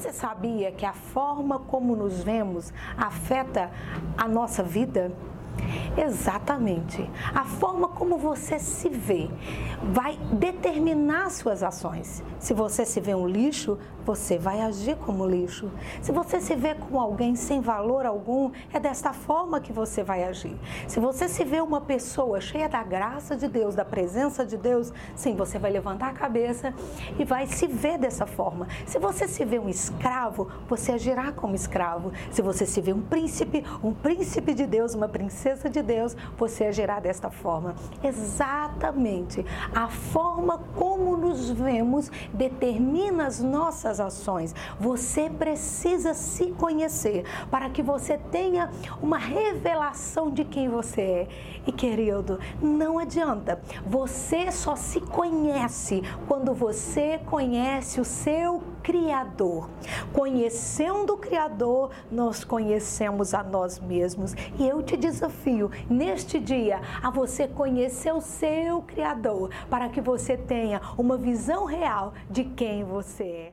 Você sabia que a forma como nos vemos afeta a nossa vida? Exatamente. A forma como você se vê vai determinar suas ações. Se você se vê um lixo, você vai agir como lixo. Se você se vê como alguém sem valor algum, é desta forma que você vai agir. Se você se vê uma pessoa cheia da graça de Deus, da presença de Deus, sim, você vai levantar a cabeça e vai se ver dessa forma. Se você se vê um escravo, você agirá como escravo. Se você se vê um príncipe, um príncipe de Deus, uma princesa de Deus, você agirá desta forma. Exatamente. A forma como nos vemos determina as nossas ações. Você precisa se conhecer para que você tenha uma revelação de quem você é. E querido, não adianta. Você só se conhece quando você conhece o seu Criador. Conhecendo o Criador, nós conhecemos a nós mesmos. E eu te desafio neste dia a você conhecer o seu Criador para que você tenha uma visão real de quem você é.